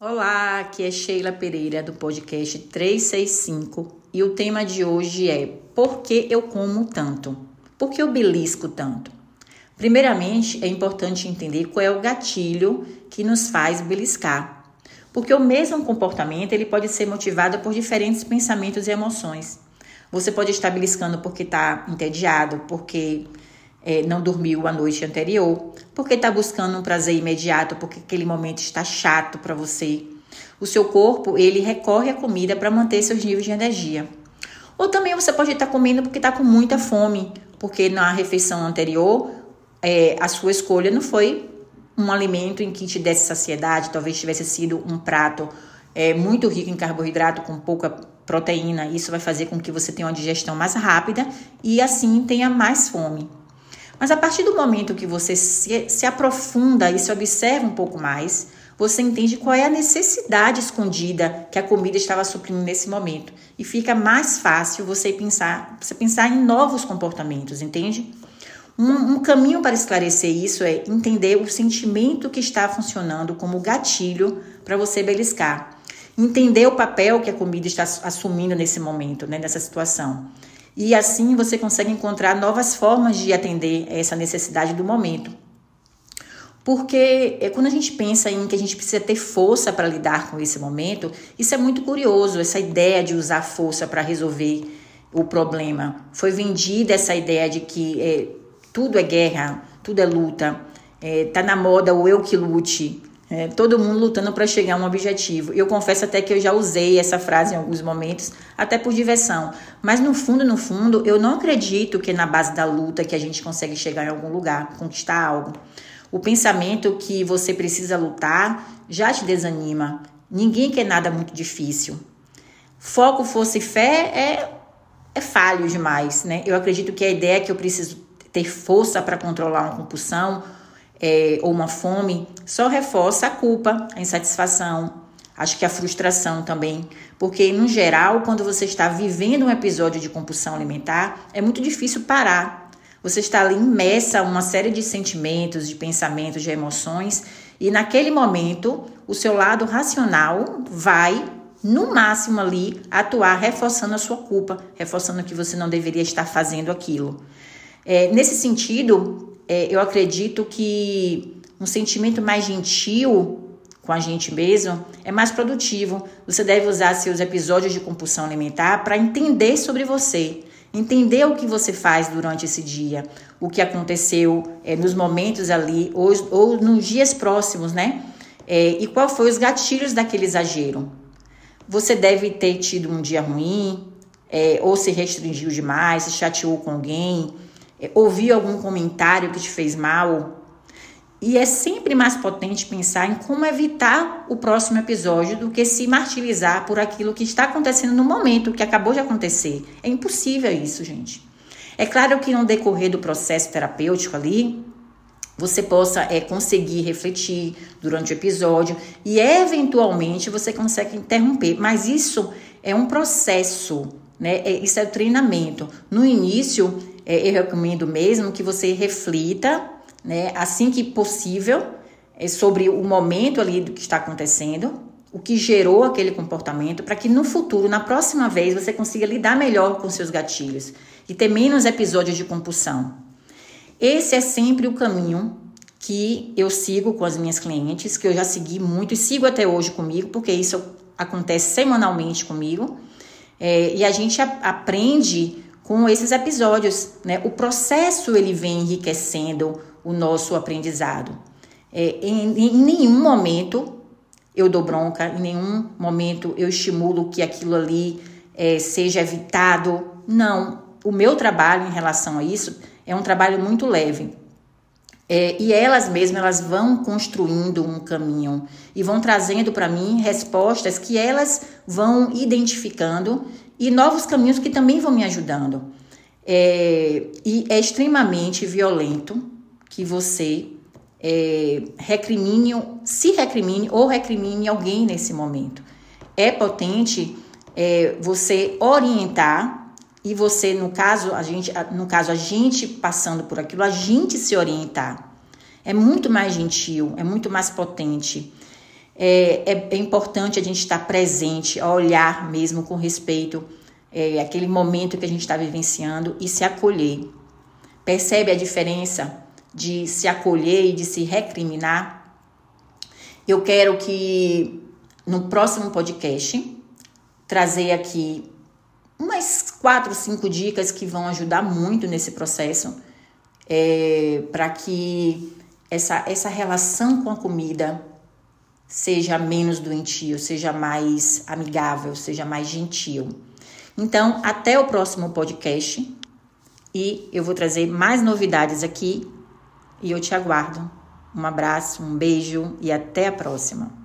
Olá, aqui é Sheila Pereira do podcast 365 e o tema de hoje é Por que eu como tanto? Por que eu belisco tanto? Primeiramente, é importante entender qual é o gatilho que nos faz beliscar. Porque o mesmo comportamento ele pode ser motivado por diferentes pensamentos e emoções. Você pode estar beliscando porque está entediado, porque é, não dormiu a noite anterior, porque está buscando um prazer imediato, porque aquele momento está chato para você. O seu corpo ele recorre à comida para manter seus níveis de energia. Ou também você pode estar comendo porque está com muita fome, porque na refeição anterior é, a sua escolha não foi um alimento em que te desse saciedade, talvez tivesse sido um prato é, muito rico em carboidrato com pouca proteína. Isso vai fazer com que você tenha uma digestão mais rápida e assim tenha mais fome. Mas a partir do momento que você se, se aprofunda e se observa um pouco mais, você entende qual é a necessidade escondida que a comida estava suprindo nesse momento. E fica mais fácil você pensar, você pensar em novos comportamentos, entende? Um, um, caminho para esclarecer isso é entender o sentimento que está funcionando como gatilho para você beliscar. Entender o papel que a comida está assumindo nesse momento, né, nessa situação. E assim você consegue encontrar novas formas de atender essa necessidade do momento. Porque é, quando a gente pensa em que a gente precisa ter força para lidar com esse momento, isso é muito curioso, essa ideia de usar força para resolver o problema. Foi vendida essa ideia de que é, tudo é guerra, tudo é luta, é, tá na moda o eu que lute. É, todo mundo lutando para chegar a um objetivo. Eu confesso até que eu já usei essa frase em alguns momentos, até por diversão. Mas no fundo, no fundo, eu não acredito que é na base da luta que a gente consegue chegar em algum lugar, conquistar algo. O pensamento que você precisa lutar já te desanima. Ninguém quer nada muito difícil. Foco, força e fé é, é falho demais, né? Eu acredito que a ideia é que eu preciso ter força para controlar uma compulsão é, ou uma fome só reforça a culpa, a insatisfação, acho que a frustração também, porque no geral, quando você está vivendo um episódio de compulsão alimentar, é muito difícil parar. Você está ali imersa uma série de sentimentos, de pensamentos, de emoções, e naquele momento, o seu lado racional vai no máximo ali atuar reforçando a sua culpa, reforçando que você não deveria estar fazendo aquilo. É, nesse sentido, é, eu acredito que um sentimento mais gentil com a gente mesmo é mais produtivo. Você deve usar seus episódios de compulsão alimentar para entender sobre você, entender o que você faz durante esse dia, o que aconteceu é, nos momentos ali ou, ou, nos dias próximos, né? É, e qual foi os gatilhos daquele exagero. Você deve ter tido um dia ruim, é, ou se restringiu demais, se chateou com alguém, ouviu algum comentário que te fez mal. E é sempre mais potente pensar em como evitar o próximo episódio do que se martirizar por aquilo que está acontecendo no momento que acabou de acontecer. É impossível isso, gente. É claro que no decorrer do processo terapêutico ali, você possa é, conseguir refletir durante o episódio e eventualmente você consegue interromper, mas isso é um processo, né? É, isso é o treinamento. No início, é, eu recomendo mesmo que você reflita, né, assim que possível, é, sobre o momento ali do que está acontecendo, o que gerou aquele comportamento, para que no futuro, na próxima vez, você consiga lidar melhor com seus gatilhos e ter menos episódios de compulsão. Esse é sempre o caminho que eu sigo com as minhas clientes, que eu já segui muito e sigo até hoje comigo, porque isso acontece semanalmente comigo. É, e a gente a, aprende com esses episódios, né? O processo ele vem enriquecendo o nosso aprendizado. É, em, em nenhum momento eu dou bronca, em nenhum momento eu estimulo que aquilo ali é, seja evitado. Não, o meu trabalho em relação a isso é um trabalho muito leve. É, e elas mesmas elas vão construindo um caminho e vão trazendo para mim respostas que elas vão identificando e novos caminhos que também vão me ajudando. É, e é extremamente violento que você é, recrimine, se recrimine ou recrimine alguém nesse momento. É potente é, você orientar e você, no caso, a gente, no caso, a gente passando por aquilo, a gente se orientar. É muito mais gentil, é muito mais potente. é, é, é importante a gente estar presente, olhar mesmo com respeito é, aquele momento que a gente está vivenciando e se acolher. Percebe a diferença de se acolher e de se recriminar? Eu quero que no próximo podcast trazer aqui umas quatro, cinco dicas que vão ajudar muito nesse processo é, para que essa, essa relação com a comida seja menos doentio, seja mais amigável, seja mais gentil. Então, até o próximo podcast e eu vou trazer mais novidades aqui e eu te aguardo. Um abraço, um beijo e até a próxima.